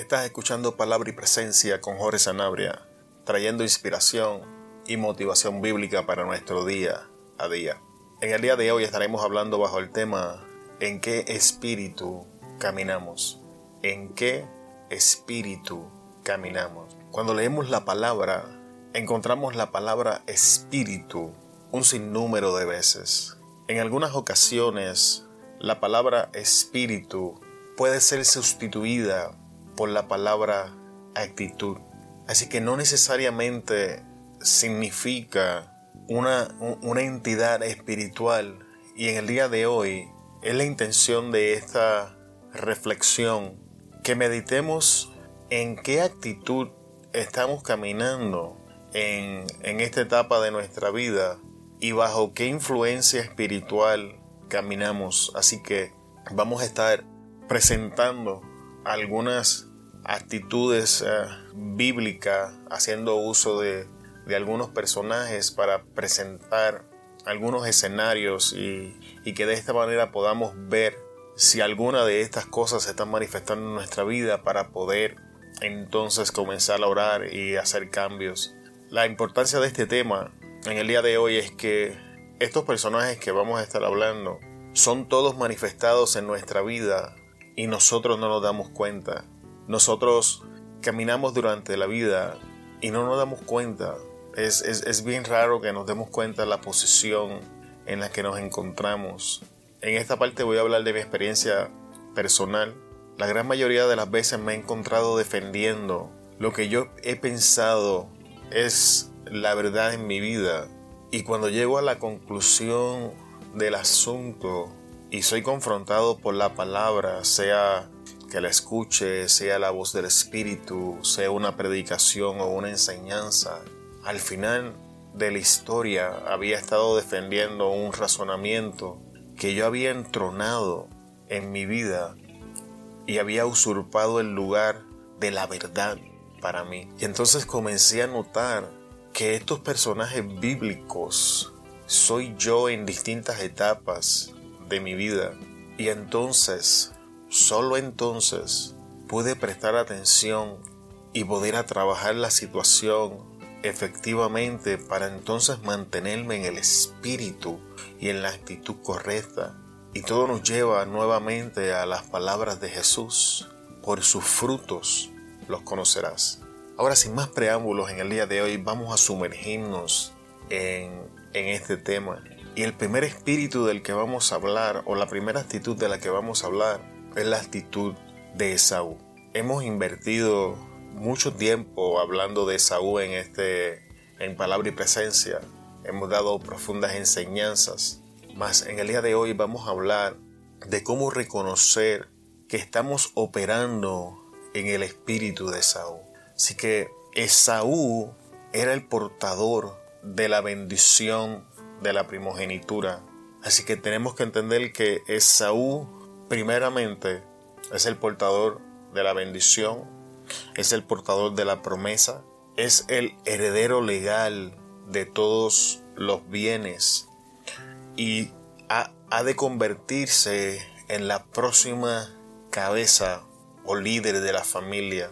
Estás escuchando Palabra y Presencia con Jorge Sanabria, trayendo inspiración y motivación bíblica para nuestro día a día. En el día de hoy estaremos hablando bajo el tema ¿En qué espíritu caminamos? ¿En qué espíritu caminamos? Cuando leemos la palabra, encontramos la palabra espíritu un sinnúmero de veces. En algunas ocasiones, la palabra espíritu puede ser sustituida por la palabra actitud. Así que no necesariamente significa una, una entidad espiritual. Y en el día de hoy es la intención de esta reflexión que meditemos en qué actitud estamos caminando en, en, esta etapa de nuestra vida y bajo qué influencia espiritual caminamos. Así que vamos a estar presentando algunas actitudes eh, bíblicas, haciendo uso de, algunos personajes para presentar algunos escenarios y, y, que de esta manera podamos ver si alguna de estas cosas se están manifestando en nuestra vida para poder entonces comenzar a orar y hacer cambios. La importancia de este tema en el día de hoy es que estos personajes que vamos a estar hablando son todos manifestados en nuestra vida y nosotros no nos damos cuenta. Nosotros caminamos durante la vida y no nos damos cuenta. Es, es, bien raro que nos demos cuenta de la posición en la que nos encontramos. En esta parte voy a hablar de mi experiencia personal. La gran mayoría de las veces me he encontrado defendiendo lo que yo he pensado es la verdad en mi vida. Y cuando llego a la conclusión del asunto y soy confrontado por la palabra, sea que la escuche, sea la voz del Espíritu, sea una predicación o una enseñanza, al final de la historia había estado defendiendo un razonamiento que yo había entronado en mi vida y había usurpado el lugar de la verdad para mí. Y entonces comencé a notar que estos personajes bíblicos soy yo en distintas etapas de mi vida. Y entonces, solo entonces, pude prestar atención y poder trabajar la situación efectivamente para entonces mantenerme en el espíritu y en la actitud correcta. Y todo nos lleva nuevamente a las palabras de Jesús. Por sus frutos los conocerás. Ahora, sin más preámbulos, en el día de hoy vamos a sumergirnos en en este tema. Y el primer espíritu del que vamos a hablar, o la primera actitud de la que vamos a hablar, es la actitud de Esaú. Hemos invertido mucho tiempo hablando de Esaú en este en palabra y presencia. Hemos dado profundas enseñanzas. Mas en el día de hoy vamos a hablar de cómo reconocer que estamos operando en el espíritu de Esaú. Así que Esaú era el portador de la bendición de la primogenitura. Así que tenemos que entender que Esaú primeramente es el portador de la bendición, es el portador de la promesa, es el heredero legal de todos los bienes y ha, ha de convertirse en la próxima cabeza o líder de la familia.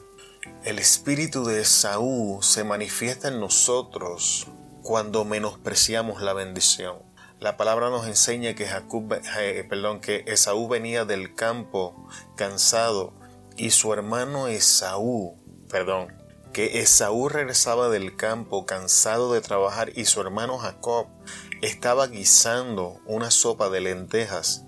El espíritu de Esaú se manifiesta en nosotros cuando menospreciamos la bendición. La palabra nos enseña que, Jacob, eh, perdón, que Esaú venía del campo cansado y su hermano Esaú, perdón, que Esaú regresaba del campo cansado de trabajar y su hermano Jacob estaba guisando una sopa de lentejas.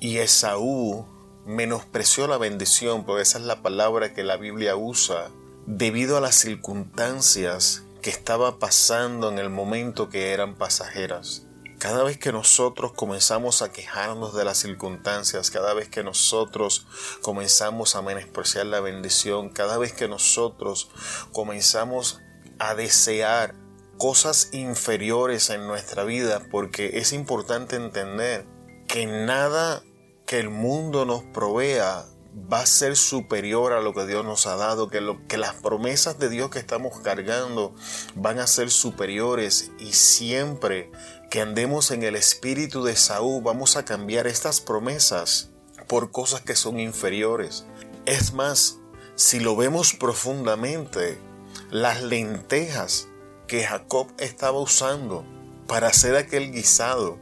Y Esaú menospreció la bendición, porque esa es la palabra que la Biblia usa, debido a las circunstancias que estaba pasando en el momento que eran pasajeras. Cada vez que nosotros comenzamos a quejarnos de las circunstancias, cada vez que nosotros comenzamos a menospreciar la bendición, cada vez que nosotros comenzamos a desear cosas inferiores en nuestra vida, porque es importante entender que nada que el mundo nos provea va a ser superior a lo que Dios nos ha dado, que, lo, que las promesas de Dios que estamos cargando van a ser superiores y siempre que andemos en el espíritu de Saúl vamos a cambiar estas promesas por cosas que son inferiores. Es más, si lo vemos profundamente, las lentejas que Jacob estaba usando para hacer aquel guisado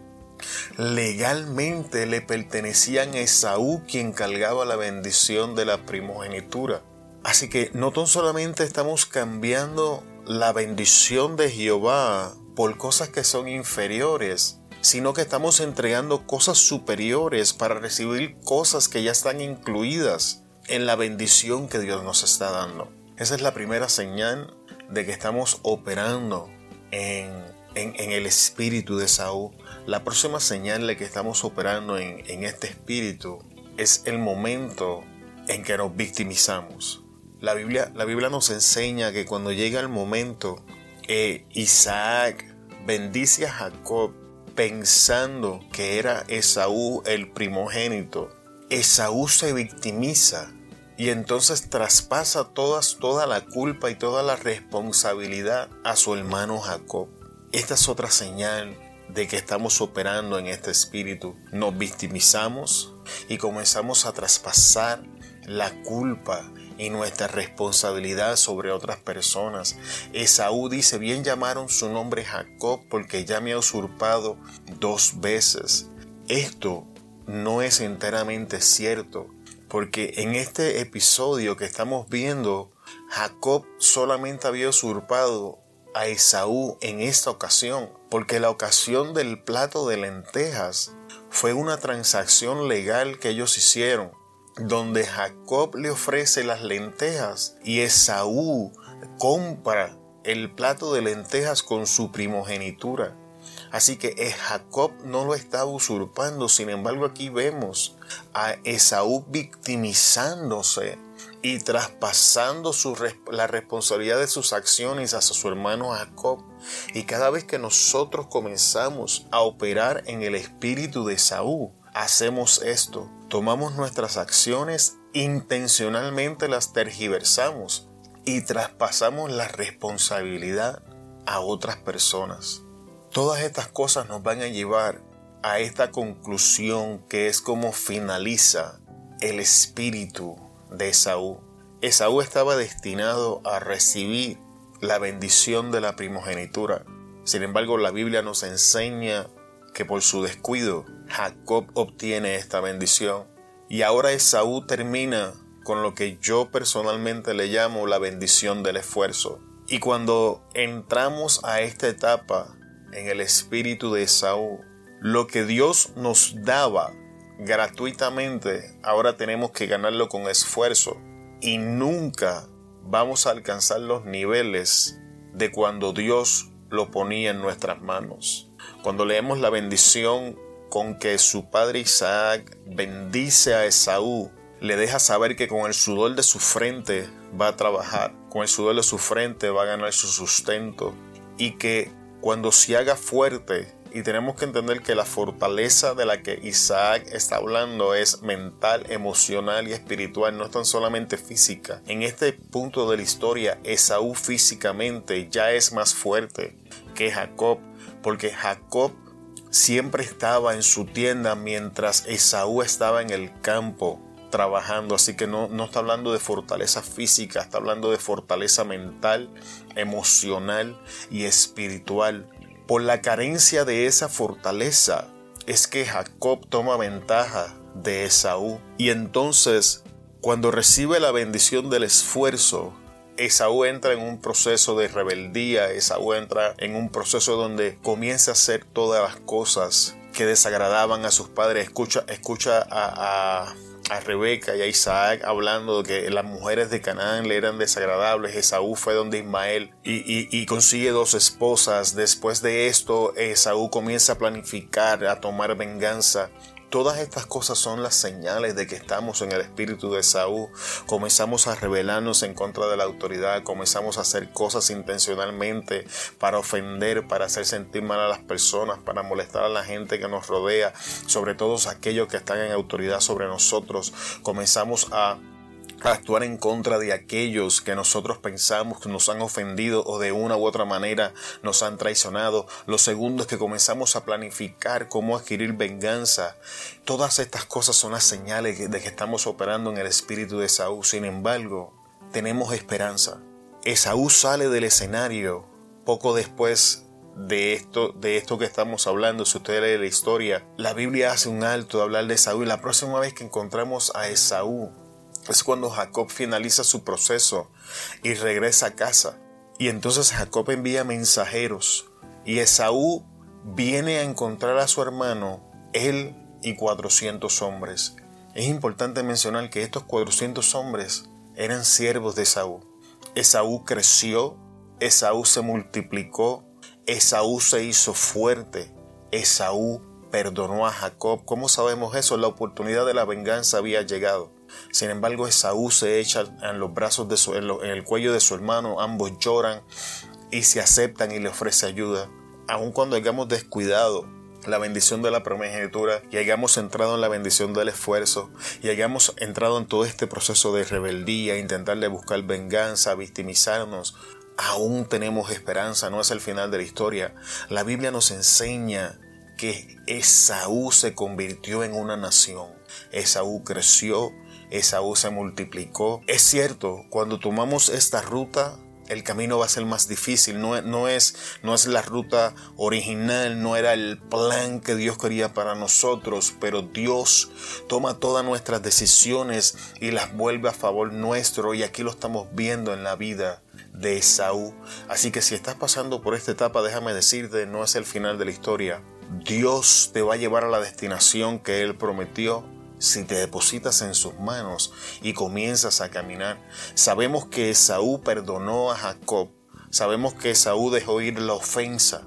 legalmente le pertenecían a Esaú quien cargaba la bendición de la primogenitura. Así que no tan solamente estamos cambiando la bendición de Jehová por cosas que son inferiores, sino que estamos entregando cosas superiores para recibir cosas que ya están incluidas en la bendición que Dios nos está dando. Esa es la primera señal de que estamos operando en, el espíritu de Saúl. La próxima señal de que estamos operando en, este espíritu es el momento en que nos victimizamos. La Biblia, la Biblia nos enseña que cuando llega el momento, eh, Isaac bendice a Jacob pensando que era Esaú el primogénito. Esaú se victimiza y entonces traspasa todas, toda la culpa y toda la responsabilidad a su hermano Jacob. Esta es otra señal de que estamos operando en este espíritu. Nos victimizamos y comenzamos a traspasar la culpa y nuestra responsabilidad sobre otras personas. Esaú dice, bien llamaron su nombre Jacob porque ya me ha usurpado dos veces. Esto no es enteramente cierto, porque en este episodio que estamos viendo, Jacob solamente había usurpado a Esaú en esta ocasión, porque la ocasión del plato de lentejas fue una transacción legal que ellos hicieron donde Jacob le ofrece las lentejas y Esaú compra el plato de lentejas con su primogenitura. Así que Jacob no lo estaba usurpando, sin embargo aquí vemos a Esaú victimizándose y traspasando la responsabilidad de sus acciones hacia su hermano Jacob. Y cada vez que nosotros comenzamos a operar en el espíritu de Esaú, hacemos esto tomamos nuestras acciones, intencionalmente las tergiversamos y traspasamos la responsabilidad a otras personas. Todas estas cosas nos van a llevar a esta conclusión que es como finaliza el espíritu de Esaú. Esaú estaba destinado a recibir la bendición de la primogenitura. Sin embargo, la Biblia nos enseña que por su descuido Jacob obtiene esta bendición. Y ahora Esaú termina con lo que yo personalmente le llamo la bendición del esfuerzo. Y cuando entramos a esta etapa en el espíritu de Esaú, lo que Dios nos daba gratuitamente, ahora tenemos que ganarlo con esfuerzo. Y nunca vamos a alcanzar los niveles de cuando Dios lo ponía en nuestras manos. Cuando leemos la bendición con que su padre Isaac bendice a Esaú, le deja saber que con el sudor de su frente va a trabajar, con el sudor de su frente va a ganar su sustento y que cuando se haga fuerte, y tenemos que entender que la fortaleza de la que Isaac está hablando es mental, emocional y espiritual, no es tan solamente física. En este punto de la historia, Esaú físicamente ya es más fuerte que Jacob, porque Jacob siempre estaba en su tienda mientras Esaú estaba en el campo trabajando, así que no, no está hablando de fortaleza física, está hablando de fortaleza mental, emocional y espiritual. Por la carencia de esa fortaleza es que Jacob toma ventaja de Esaú y entonces cuando recibe la bendición del esfuerzo, Esaú entra en un proceso de rebeldía, Esaú entra en un proceso donde comienza a hacer todas las cosas que desagradaban a sus padres. Escucha, escucha a, Rebeca y a Isaac hablando de que las mujeres de Canaán le eran desagradables. Esaú fue donde Ismael y, y, consigue dos esposas. Después de esto, Esaú comienza a planificar, a tomar venganza Todas estas cosas son las señales de que estamos en el espíritu de Saúl. Comenzamos a rebelarnos en contra de la autoridad, comenzamos a hacer cosas intencionalmente para ofender, para hacer sentir mal a las personas, para molestar a la gente que nos rodea, sobre todo aquellos que están en autoridad sobre nosotros. Comenzamos a actuar en contra de aquellos que nosotros pensamos que nos han ofendido o de una u otra manera nos han traicionado. Lo segundo es que comenzamos a planificar cómo adquirir venganza. Todas estas cosas son las señales de que estamos operando en el espíritu de Saúl. Sin embargo, tenemos esperanza. Esaú sale del escenario poco después de esto, de esto que estamos hablando. Si usted lee la historia, la Biblia hace un alto de hablar de Esaú y la próxima vez que encontramos a Esaú es cuando Jacob finaliza su proceso y regresa a casa. Y entonces Jacob envía mensajeros y Esaú viene a encontrar a su hermano, él y 400 hombres. Es importante mencionar que estos 400 hombres eran siervos de Esaú. Esaú creció, Esaú se multiplicó, Esaú se hizo fuerte, Esaú perdonó a Jacob. ¿Cómo sabemos eso? La oportunidad de la venganza había llegado. Sin embargo, Esaú se echa en los brazos de su, en el cuello de su hermano, ambos lloran y se aceptan y le ofrece ayuda. Aun cuando hayamos descuidado la bendición de la primogenitura y hayamos entrado en la bendición del esfuerzo y hayamos entrado en todo este proceso de rebeldía, intentarle buscar venganza, victimizarnos, aún tenemos esperanza, no es el final de la historia. La Biblia nos enseña que Esaú se convirtió en una nación. Esaú creció, Esaú se multiplicó. Es cierto, cuando tomamos esta ruta el camino va a ser más difícil. No, no, es, no es la ruta original, no era el plan que Dios quería para nosotros, pero Dios toma todas nuestras decisiones y las vuelve a favor nuestro y aquí lo estamos viendo en la vida de Esaú. Así que si estás pasando por esta etapa, déjame decirte, no es el final de la historia. Dios te va a llevar a la destinación que Él prometió si te depositas en sus manos y comienzas a caminar. Sabemos que Esaú perdonó a Jacob. Sabemos que Esaú dejó ir la ofensa.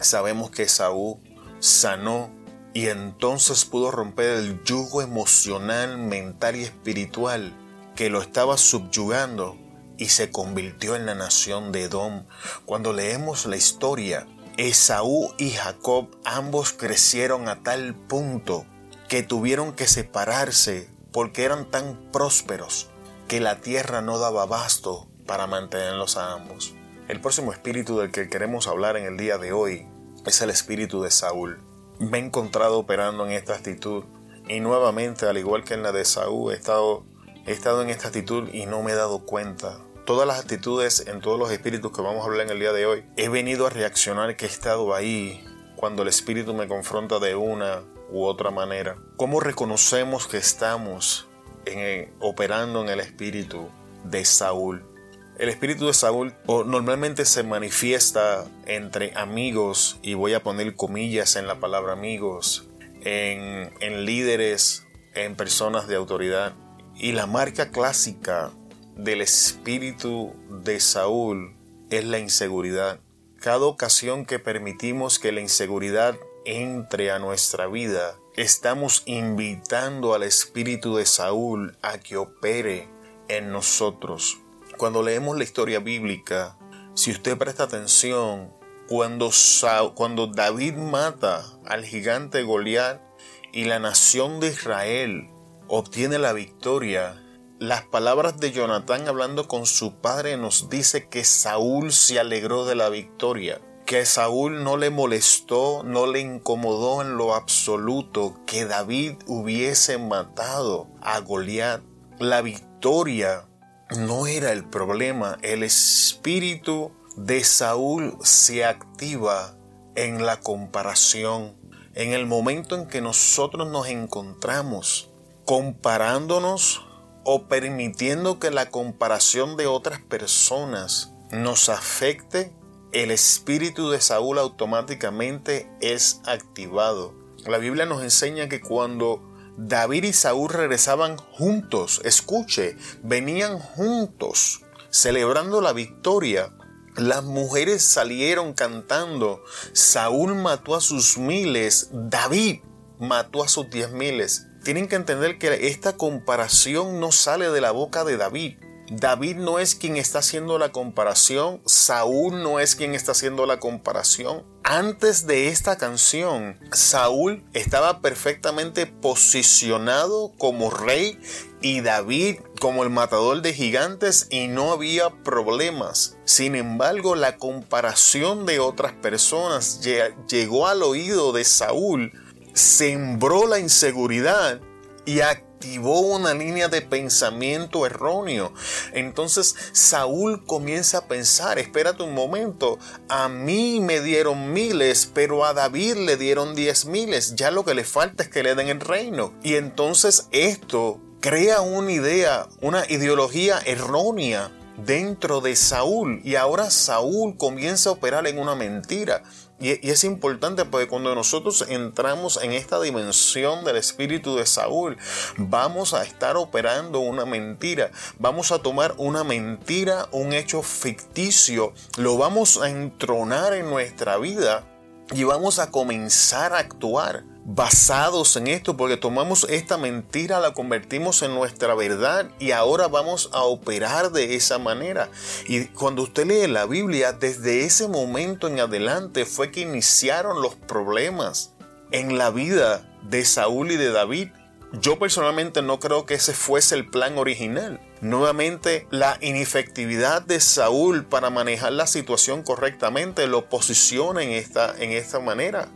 Sabemos que Esaú sanó y entonces pudo romper el yugo emocional, mental y espiritual que lo estaba subyugando y se convirtió en la nación de Edom. Cuando leemos la historia, Esaú y Jacob ambos crecieron a tal punto que tuvieron que separarse porque eran tan prósperos que la tierra no daba abasto para mantenerlos a ambos. El próximo espíritu del que queremos hablar en el día de hoy es el espíritu de Saúl. Me he encontrado operando en esta actitud y nuevamente, al igual que en la de Saúl, he estado, he estado en esta actitud y no me he dado cuenta. Todas las actitudes en todos los espíritus que vamos a hablar en el día de hoy, he venido a reaccionar que he estado ahí cuando el espíritu me confronta de una u otra manera. ¿Cómo reconocemos que estamos en, operando en el espíritu de Saúl? El espíritu de Saúl normalmente se manifiesta entre amigos, y voy a poner comillas en la palabra amigos, en líderes, en personas de autoridad. Y la marca clásica del espíritu de Saúl es la inseguridad. Cada ocasión que permitimos que la inseguridad entre a nuestra vida, estamos invitando al espíritu de Saúl a que opere en nosotros. Cuando leemos la historia bíblica, si usted presta atención, cuando, cuando David mata al gigante Goliat y la nación de Israel obtiene la victoria, las palabras de Jonatán hablando con su padre nos dice que Saúl se alegró de la victoria que Saúl no le molestó, no le incomodó en lo absoluto que David hubiese matado a Goliat. La victoria no era el problema, el espíritu de Saúl se activa en la comparación. En el momento en que nosotros nos encontramos comparándonos o permitiendo que la comparación de otras personas nos afecte el espíritu de Saúl automáticamente es activado. La Biblia nos enseña que cuando David y Saúl regresaban juntos, escuche, venían juntos celebrando la victoria. Las mujeres salieron cantando, Saúl mató a sus miles, David mató a sus diez miles. Tienen que entender que esta comparación no sale de la boca de David, David no es quien está haciendo la comparación, Saúl no es quien está haciendo la comparación. Antes de esta canción, Saúl estaba perfectamente posicionado como rey y David como el matador de gigantes y no había problemas. Sin embargo, la comparación de otras personas llegó al oído de Saúl, sembró la inseguridad y activó una línea de pensamiento erróneo. Entonces Saúl comienza a pensar, espérate un momento, a mí me dieron miles, pero a David le dieron diez miles, ya lo que le falta es que le den el reino. Y entonces esto crea una idea, una ideología errónea dentro de Saúl y ahora Saúl comienza a operar en una mentira. Y, es importante porque cuando nosotros entramos en esta dimensión del espíritu de Saúl, vamos a estar operando una mentira. Vamos a tomar una mentira, un hecho ficticio, lo vamos a entronar en nuestra vida y vamos a comenzar a actuar basados en esto, porque tomamos esta mentira, la convertimos en nuestra verdad y ahora vamos a operar de esa manera. Y cuando usted lee la Biblia, desde ese momento en adelante fue que iniciaron los problemas en la vida de Saúl y de David. Yo personalmente no creo que ese fuese el plan original. Nuevamente, la inefectividad de Saúl para manejar la situación correctamente lo posiciona en esta, en esta manera.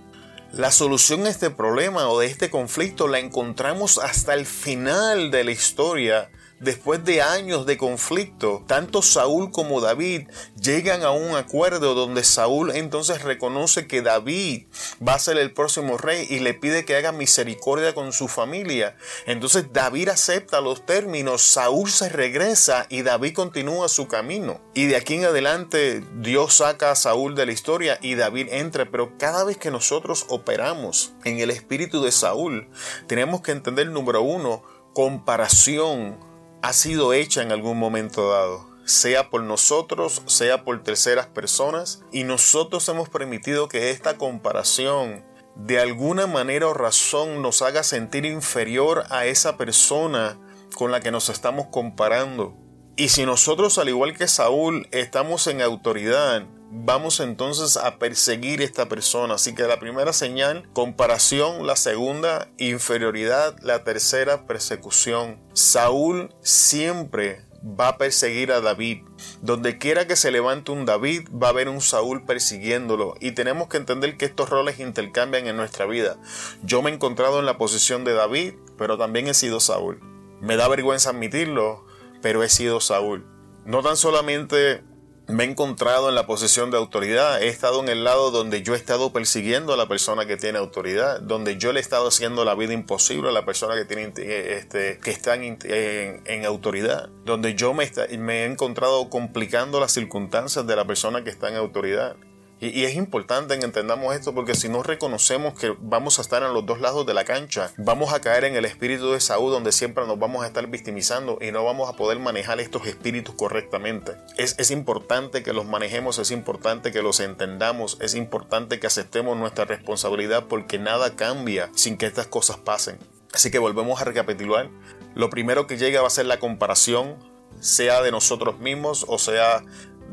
La solución a este problema o de este conflicto la encontramos hasta el final de la historia Después de años de conflicto, tanto Saúl como David llegan a un acuerdo donde Saúl entonces reconoce que David va a ser el próximo rey y le pide que haga misericordia con su familia. Entonces David acepta los términos, Saúl se regresa y David continúa su camino. Y de aquí en adelante Dios saca a Saúl de la historia y David entra, pero cada vez que nosotros operamos en el espíritu de Saúl, tenemos que entender número uno, comparación ha sido hecha en algún momento dado, sea por nosotros, sea por terceras personas, y nosotros hemos permitido que esta comparación de alguna manera o razón nos haga sentir inferior a esa persona con la que nos estamos comparando. Y si nosotros, al igual que Saúl, estamos en autoridad, vamos entonces a perseguir esta persona. Así que la primera señal, comparación, la segunda, inferioridad, la tercera, persecución. Saúl siempre va a perseguir a David. Donde quiera que se levante un David, va a haber un Saúl persiguiéndolo. Y tenemos que entender que estos roles intercambian en nuestra vida. Yo me he encontrado en la posición de David, pero también he sido Saúl. Me da vergüenza admitirlo, pero he sido Saúl. No tan solamente me he encontrado en la posición de autoridad, he estado en el lado donde yo he estado persiguiendo a la persona que tiene autoridad, donde yo le he estado haciendo la vida imposible a la persona que tiene eh, este, que está en, autoridad, donde yo me, me he encontrado complicando las circunstancias de la persona que está en autoridad. Y, es importante que entendamos esto porque si no reconocemos que vamos a estar en los dos lados de la cancha, vamos a caer en el espíritu de Saúl donde siempre nos vamos a estar victimizando y no vamos a poder manejar estos espíritus correctamente. Es, es importante que los manejemos, es importante que los entendamos, es importante que aceptemos nuestra responsabilidad porque nada cambia sin que estas cosas pasen. Así que volvemos a recapitular. Lo primero que llega va a ser la comparación, sea de nosotros mismos o sea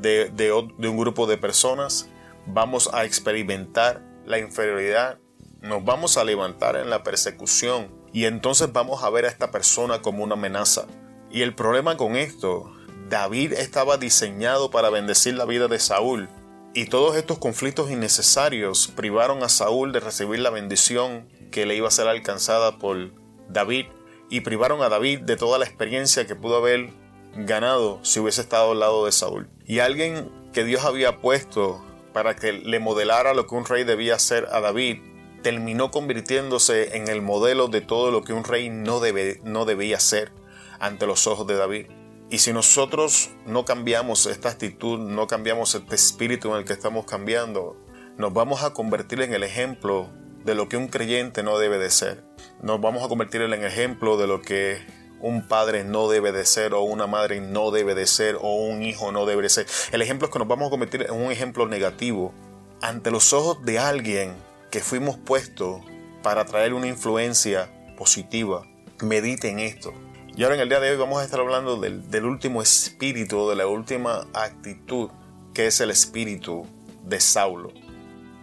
de, de, de un grupo de personas vamos a experimentar la inferioridad, nos vamos a levantar en la persecución y entonces vamos a ver a esta persona como una amenaza. Y el problema con esto, David estaba diseñado para bendecir la vida de Saúl y todos estos conflictos innecesarios privaron a Saúl de recibir la bendición que le iba a ser alcanzada por David y privaron a David de toda la experiencia que pudo haber ganado si hubiese estado al lado de Saúl. Y alguien que Dios había puesto para que le modelara lo que un rey debía hacer a David, terminó convirtiéndose en el modelo de todo lo que un rey no, debe, no debía ser ante los ojos de David. Y si nosotros no cambiamos esta actitud, no cambiamos este espíritu en el que estamos cambiando, nos vamos a convertir en el ejemplo de lo que un creyente no debe de ser. Nos vamos a convertir en el ejemplo de lo que un padre no debe de ser o una madre no debe de ser o un hijo no debe de ser. El ejemplo es que nos vamos a convertir en un ejemplo negativo ante los ojos de alguien que fuimos puestos para traer una influencia positiva. Medite en esto. Y ahora en el día de hoy vamos a estar hablando del, del último espíritu, de la última actitud, que es el espíritu de Saulo.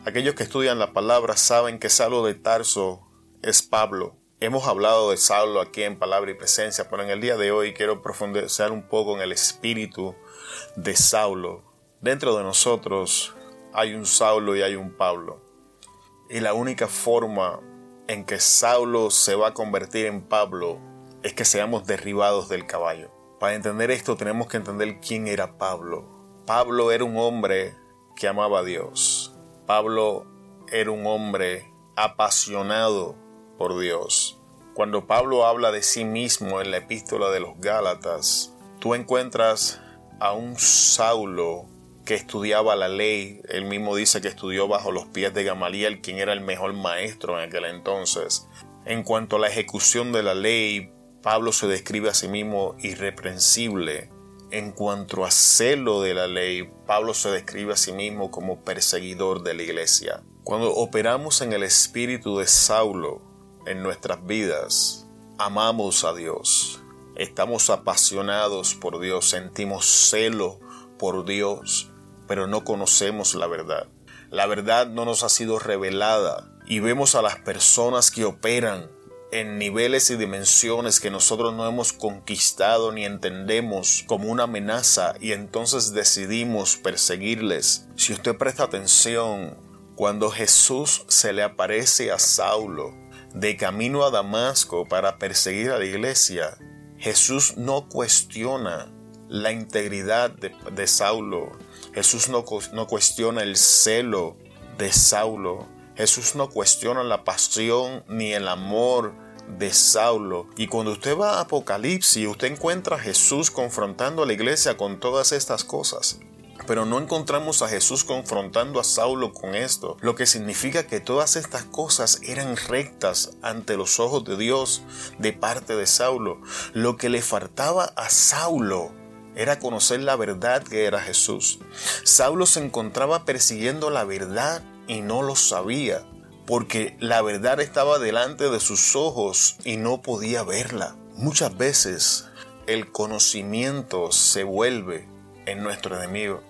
Aquellos que estudian la palabra saben que Saulo de Tarso es Pablo, Hemos hablado de Saulo aquí en Palabra y Presencia, pero en el día de hoy quiero profundizar un poco en el espíritu de Saulo. Dentro de nosotros hay un Saulo y hay un Pablo. Y la única forma en que Saulo se va a convertir en Pablo es que seamos derribados del caballo. Para entender esto tenemos que entender quién era Pablo. Pablo era un hombre que amaba a Dios. Pablo era un hombre apasionado por Dios. Cuando Pablo habla de sí mismo en la epístola de los Gálatas, tú encuentras a un Saulo que estudiaba la ley. Él mismo dice que estudió bajo los pies de Gamaliel, quien era el mejor maestro en aquel entonces. En cuanto a la ejecución de la ley, Pablo se describe a sí mismo irreprensible. En cuanto a celo de la ley, Pablo se describe a sí mismo como perseguidor de la iglesia. Cuando operamos en el espíritu de Saulo en nuestras vidas, amamos a Dios, estamos apasionados por Dios, sentimos celo por Dios, pero no conocemos la verdad. La verdad no nos ha sido revelada y vemos a las personas que operan en niveles y dimensiones que nosotros no hemos conquistado ni entendemos como una amenaza y entonces decidimos perseguirles. Si usted presta atención, cuando Jesús se le aparece a Saulo de camino a Damasco para perseguir a la iglesia, Jesús no cuestiona la integridad de, Saulo. Jesús no, no cuestiona el celo de Saulo. Jesús no cuestiona la pasión ni el amor de Saulo. Y cuando usted va a Apocalipsis, usted encuentra a Jesús confrontando a la iglesia con todas estas cosas. Pero no encontramos a Jesús confrontando a Saulo con esto, lo que significa que todas estas cosas eran rectas ante los ojos de Dios de parte de Saulo. Lo que le faltaba a Saulo era conocer la verdad que era Jesús. Saulo se encontraba persiguiendo la verdad y no lo sabía, porque la verdad estaba delante de sus ojos y no podía verla. Muchas veces el conocimiento se vuelve en nuestro enemigo.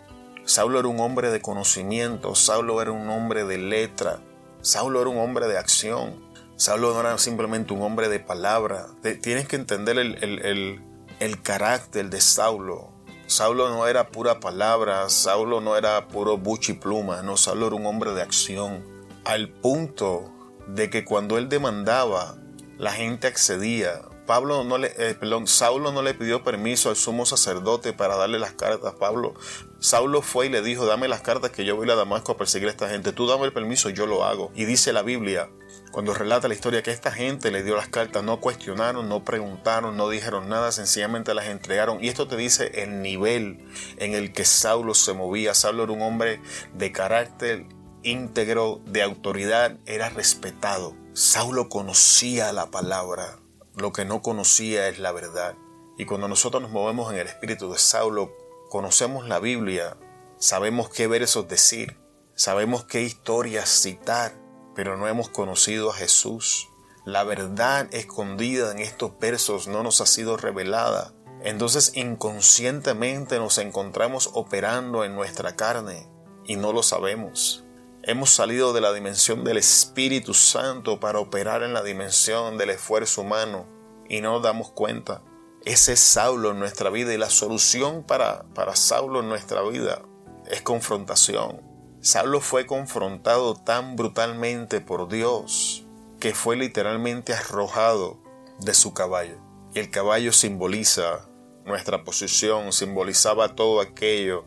Saulo era un hombre de conocimiento, Saulo era un hombre de letra, Saulo era un hombre de acción, Saulo no era simplemente un hombre de palabra. Tienes que entender el, el carácter de Saulo. Saulo no era pura palabra, Saulo no era puro buchi pluma, no, Saulo era un hombre de acción, al punto de que cuando él demandaba, la gente accedía. Pablo no le, eh, Saulo no le pidió permiso al sumo sacerdote para darle las cartas. Pablo, Saulo fue y le dijo, dame las cartas que yo voy a Damasco a perseguir a esta gente. Tú dame el permiso, yo lo hago. Y dice la Biblia, cuando relata la historia, que esta gente le dio las cartas, no cuestionaron, no preguntaron, no dijeron nada, sencillamente las entregaron. Y esto te dice el nivel en el que Saulo se movía. Saulo era un hombre de carácter íntegro, de autoridad, era respetado. Saulo conocía la palabra lo que no conocía es la verdad. Y cuando nosotros nos movemos en el espíritu de Saulo, conocemos la Biblia, sabemos qué versos decir, sabemos qué historias citar, pero no hemos conocido a Jesús. La verdad escondida en estos versos no nos ha sido revelada. Entonces inconscientemente nos encontramos operando en nuestra carne y no lo sabemos. Hemos salido de la dimensión del Espíritu Santo para operar en la dimensión del esfuerzo humano y no damos cuenta. Ese es Saulo en nuestra vida y la solución para, para Saulo en nuestra vida es confrontación. Saulo fue confrontado tan brutalmente por Dios que fue literalmente arrojado de su caballo. Y el caballo simboliza nuestra posición, simbolizaba todo aquello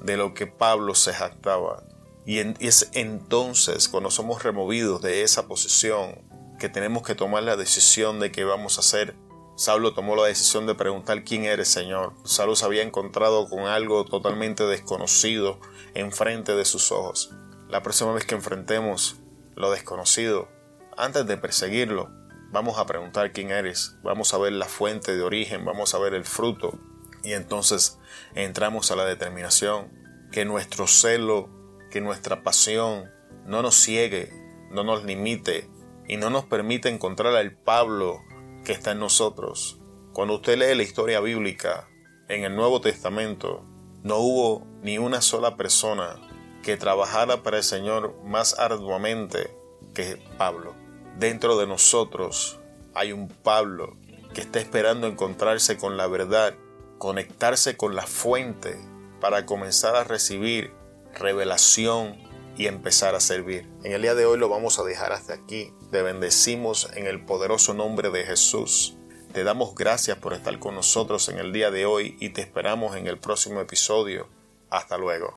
de lo que Pablo se jactaba. Y es entonces cuando somos removidos de esa posición que tenemos que tomar la decisión de qué vamos a hacer. Saulo tomó la decisión de preguntar quién eres, Señor. Saulo se había encontrado con algo totalmente desconocido enfrente de sus ojos. La próxima vez que enfrentemos lo desconocido, antes de perseguirlo, vamos a preguntar quién eres, vamos a ver la fuente de origen, vamos a ver el fruto y entonces entramos a la determinación que nuestro celo que nuestra pasión no nos ciegue, no nos limite y no nos permita encontrar al Pablo que está en nosotros. Cuando usted lee la historia bíblica en el Nuevo Testamento, no hubo ni una sola persona que trabajara para el Señor más arduamente que Pablo. Dentro de nosotros hay un Pablo que está esperando encontrarse con la verdad, conectarse con la fuente para comenzar a recibir revelación y empezar a servir. En el día de hoy lo vamos a dejar hasta aquí. Te bendecimos en el poderoso nombre de Jesús. Te damos gracias por estar con nosotros en el día de hoy y te esperamos en el próximo episodio. Hasta luego.